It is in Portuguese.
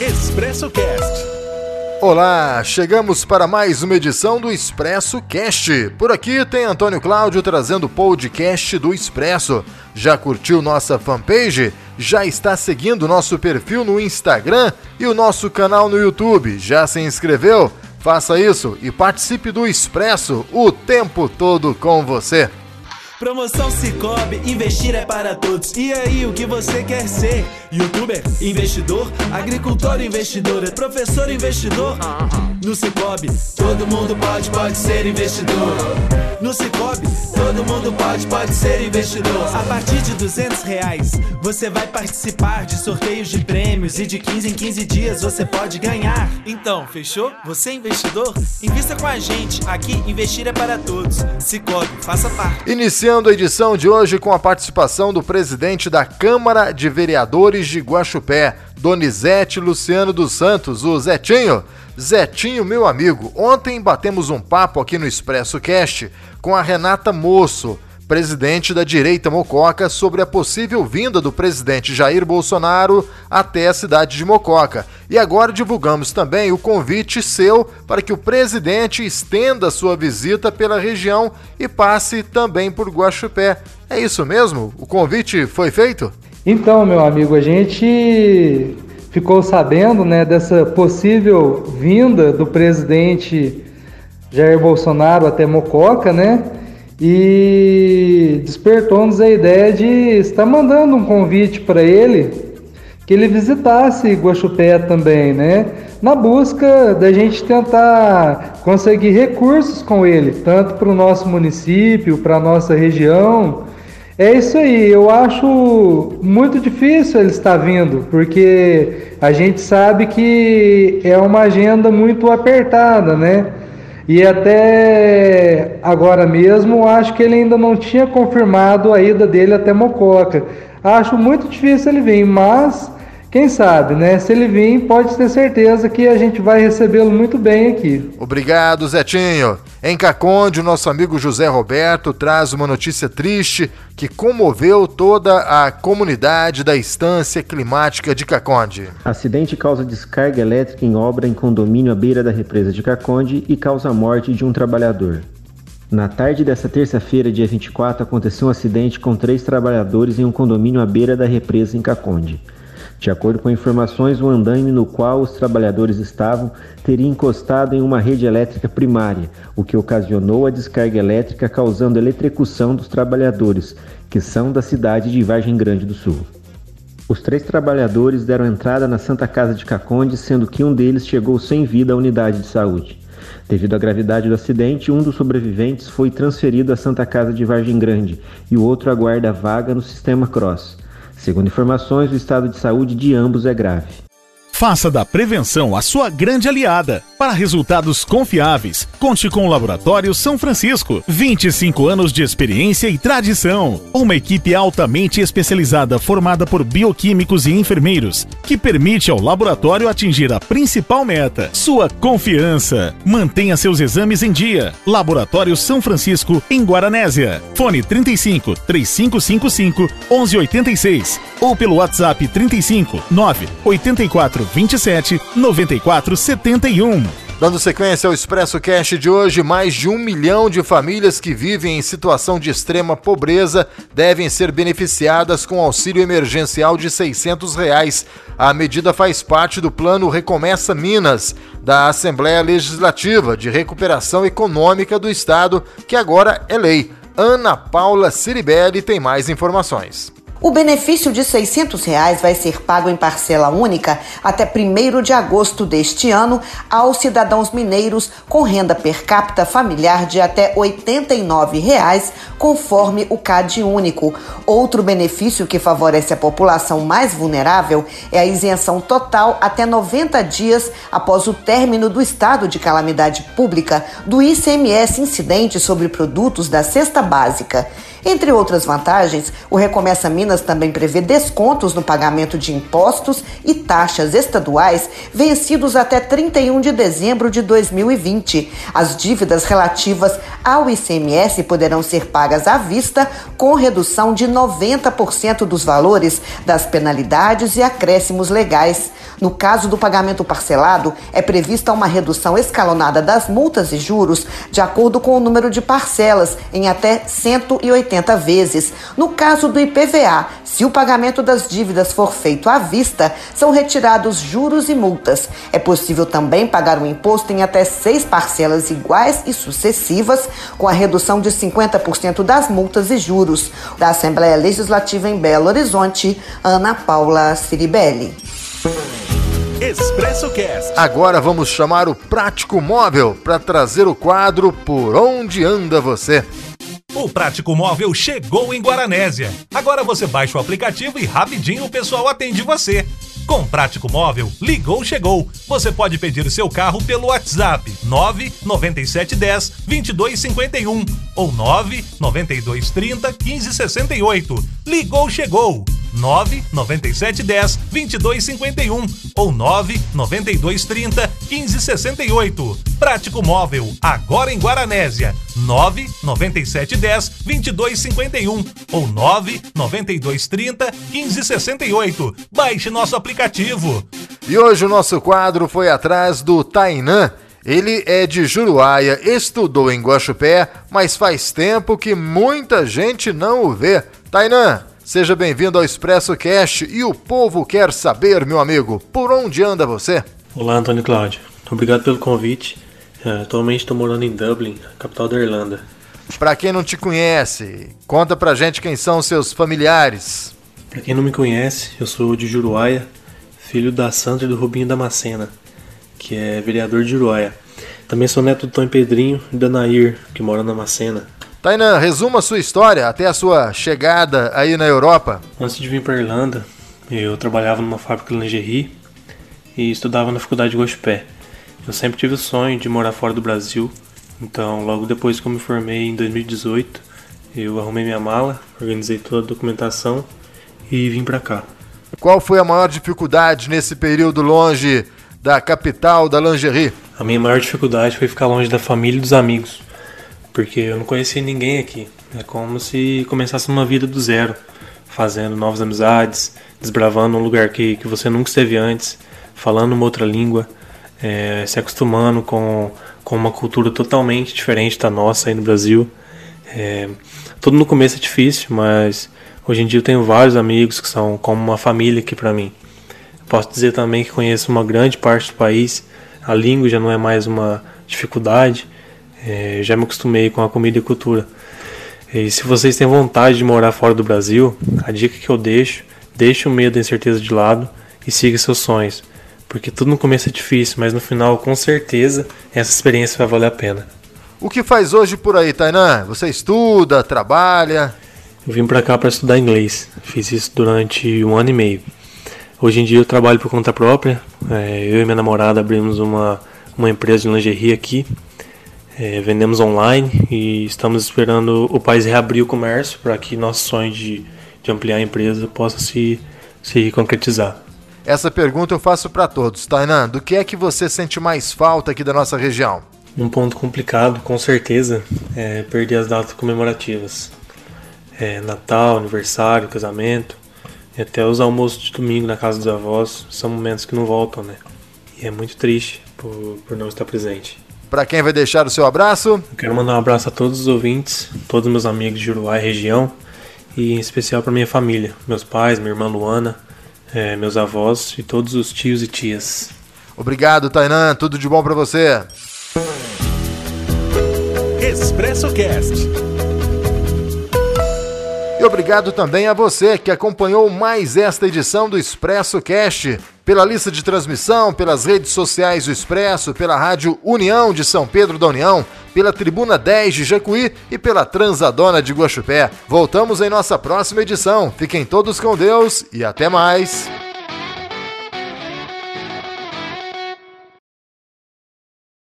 Expresso Cast. Olá, chegamos para mais uma edição do Expresso Cast. Por aqui tem Antônio Cláudio trazendo o podcast do Expresso. Já curtiu nossa fanpage? Já está seguindo nosso perfil no Instagram e o nosso canal no YouTube? Já se inscreveu? Faça isso e participe do Expresso o tempo todo com você. Promoção Cicobi, investir é para todos. E aí, o que você quer ser? Youtuber, investidor, agricultor, investidor, professor, investidor? No Cicobi, todo mundo pode, pode ser investidor. No Cicobi, todo mundo pode, pode ser investidor. A partir de 200 reais, você vai participar de sorteios de prêmios e de 15 em 15 dias você pode ganhar. Então, fechou? Você é investidor? Invista com a gente. Aqui, investir é para todos. Cicobi, faça parte. Iniciando a edição de hoje com a participação do presidente da Câmara de Vereadores de Guaxupé, Donizete Luciano dos Santos, o Zetinho. Zetinho, meu amigo, ontem batemos um papo aqui no Expresso Cast com a Renata Moço, presidente da direita Mococa, sobre a possível vinda do presidente Jair Bolsonaro até a cidade de Mococa. E agora divulgamos também o convite seu para que o presidente estenda sua visita pela região e passe também por Guaxupé. É isso mesmo? O convite foi feito? Então, meu amigo, a gente ficou sabendo né, dessa possível vinda do presidente Jair Bolsonaro até Mococa, né? E despertou-nos a ideia de estar mandando um convite para ele que ele visitasse Guaxupé também, né? Na busca da gente tentar conseguir recursos com ele, tanto para o nosso município, para a nossa região, é isso aí, eu acho muito difícil ele estar vindo, porque a gente sabe que é uma agenda muito apertada, né? E até agora mesmo, acho que ele ainda não tinha confirmado a ida dele até Mococa. Acho muito difícil ele vir, mas quem sabe, né? Se ele vir, pode ter certeza que a gente vai recebê-lo muito bem aqui. Obrigado, Zetinho. Em Caconde, o nosso amigo José Roberto traz uma notícia triste que comoveu toda a comunidade da Estância Climática de Caconde. Acidente causa descarga elétrica em obra em condomínio à beira da represa de Caconde e causa a morte de um trabalhador. Na tarde desta terça-feira, dia 24, aconteceu um acidente com três trabalhadores em um condomínio à beira da represa em Caconde. De acordo com informações, o andaime no qual os trabalhadores estavam teria encostado em uma rede elétrica primária, o que ocasionou a descarga elétrica, causando eletrocução dos trabalhadores, que são da cidade de Vargem Grande do Sul. Os três trabalhadores deram entrada na Santa Casa de Caconde, sendo que um deles chegou sem vida à unidade de saúde. Devido à gravidade do acidente, um dos sobreviventes foi transferido à Santa Casa de Vargem Grande e o outro aguarda vaga no sistema Cross. Segundo informações, o estado de saúde de ambos é grave. Faça da prevenção a sua grande aliada. Para resultados confiáveis, conte com o Laboratório São Francisco. 25 anos de experiência e tradição. Uma equipe altamente especializada formada por bioquímicos e enfermeiros, que permite ao laboratório atingir a principal meta: sua confiança. Mantenha seus exames em dia. Laboratório São Francisco, em Guaranésia. Fone 35 3555 1186 ou pelo WhatsApp 35 984 27 94 71. Dando sequência ao Expresso Cash de hoje, mais de um milhão de famílias que vivem em situação de extrema pobreza devem ser beneficiadas com auxílio emergencial de 600 reais. A medida faz parte do Plano Recomeça Minas, da Assembleia Legislativa de Recuperação Econômica do Estado, que agora é lei. Ana Paula Ciribelli tem mais informações. O benefício de 600 reais vai ser pago em parcela única até 1 de agosto deste ano aos cidadãos mineiros com renda per capita familiar de até 89 reais, conforme o CAD único. Outro benefício que favorece a população mais vulnerável é a isenção total até 90 dias após o término do estado de calamidade pública do ICMS incidente sobre produtos da cesta básica. Entre outras vantagens, o Recomeça Minas também prevê descontos no pagamento de impostos e taxas estaduais vencidos até 31 de dezembro de 2020. As dívidas relativas ao ICMS poderão ser pagas à vista com redução de 90% dos valores das penalidades e acréscimos legais. No caso do pagamento parcelado, é prevista uma redução escalonada das multas e juros de acordo com o número de parcelas, em até 180 vezes. No caso do IPVA, se o pagamento das dívidas for feito à vista, são retirados juros e multas. É possível também pagar o imposto em até seis parcelas iguais e sucessivas, com a redução de 50% das multas e juros. Da Assembleia Legislativa em Belo Horizonte, Ana Paula Ciribelli. Expresso Cast. Agora vamos chamar o Prático Móvel para trazer o quadro Por Onde Anda Você. O Prático Móvel chegou em Guaranésia. Agora você baixa o aplicativo e rapidinho o pessoal atende você. Com Prático Móvel, ligou, chegou. Você pode pedir seu carro pelo WhatsApp 99710 2251 ou 99230 1568. Ligou, chegou. 99710 2251 ou 99230 1568. Prático Móvel, agora em Guaranésia. 99710 2251 ou 99230 1568. Baixe nosso aplicativo. E hoje o nosso quadro foi atrás do Tainã. Ele é de Juruáia, estudou em Guaxupé, mas faz tempo que muita gente não o vê. Tainã, Seja bem-vindo ao Expresso Cast e o povo quer saber, meu amigo, por onde anda você? Olá, Antônio Cláudio. Obrigado pelo convite. Uh, atualmente estou morando em Dublin, capital da Irlanda. Para quem não te conhece, conta pra gente quem são seus familiares. Para quem não me conhece, eu sou de Juruáia, filho da Sandra e do Rubinho Damascena, que é vereador de Juruáia. Também sou neto do Tom Pedrinho e da Nair, que mora na Macena. Tainan, resuma sua história até a sua chegada aí na Europa. Antes de vir para Irlanda, eu trabalhava numa fábrica de lingerie e estudava na faculdade de Gospé. Eu sempre tive o sonho de morar fora do Brasil, então logo depois que eu me formei em 2018, eu arrumei minha mala, organizei toda a documentação e vim para cá. Qual foi a maior dificuldade nesse período longe da capital da lingerie? A minha maior dificuldade foi ficar longe da família e dos amigos porque eu não conhecia ninguém aqui. É como se começasse uma vida do zero, fazendo novas amizades, desbravando um lugar que, que você nunca esteve antes, falando uma outra língua, é, se acostumando com, com uma cultura totalmente diferente da nossa aí no Brasil. É, tudo no começo é difícil, mas hoje em dia eu tenho vários amigos que são como uma família aqui para mim. Posso dizer também que conheço uma grande parte do país, a língua já não é mais uma dificuldade. É, já me acostumei com a comida e cultura. E se vocês têm vontade de morar fora do Brasil, a dica que eu deixo, deixe o medo e a incerteza de lado e siga seus sonhos. Porque tudo no começo é difícil, mas no final, com certeza, essa experiência vai valer a pena. O que faz hoje por aí, Tainan? Você estuda, trabalha? Eu vim para cá para estudar inglês. Fiz isso durante um ano e meio. Hoje em dia eu trabalho por conta própria. É, eu e minha namorada abrimos uma, uma empresa de lingerie aqui é, vendemos online e estamos esperando o país reabrir o comércio para que nosso sonho de, de ampliar a empresa possa se, se concretizar. Essa pergunta eu faço para todos. Tainan, do que é que você sente mais falta aqui da nossa região? Um ponto complicado, com certeza, é perder as datas comemorativas. É, Natal, aniversário, casamento, e até os almoços de domingo na casa dos avós são momentos que não voltam, né? E é muito triste por, por não estar presente. Para quem vai deixar o seu abraço? Eu quero mandar um abraço a todos os ouvintes, todos os meus amigos de Uruguai região e em especial para minha família, meus pais, minha irmã Luana, é, meus avós e todos os tios e tias. Obrigado, Tainan. Tudo de bom para você. Expresso Cast. E obrigado também a você que acompanhou mais esta edição do Expresso Cast. Pela lista de transmissão, pelas redes sociais do Expresso, pela Rádio União de São Pedro da União, pela Tribuna 10 de Jacuí e pela Transadona de Guaxupé. Voltamos em nossa próxima edição. Fiquem todos com Deus e até mais.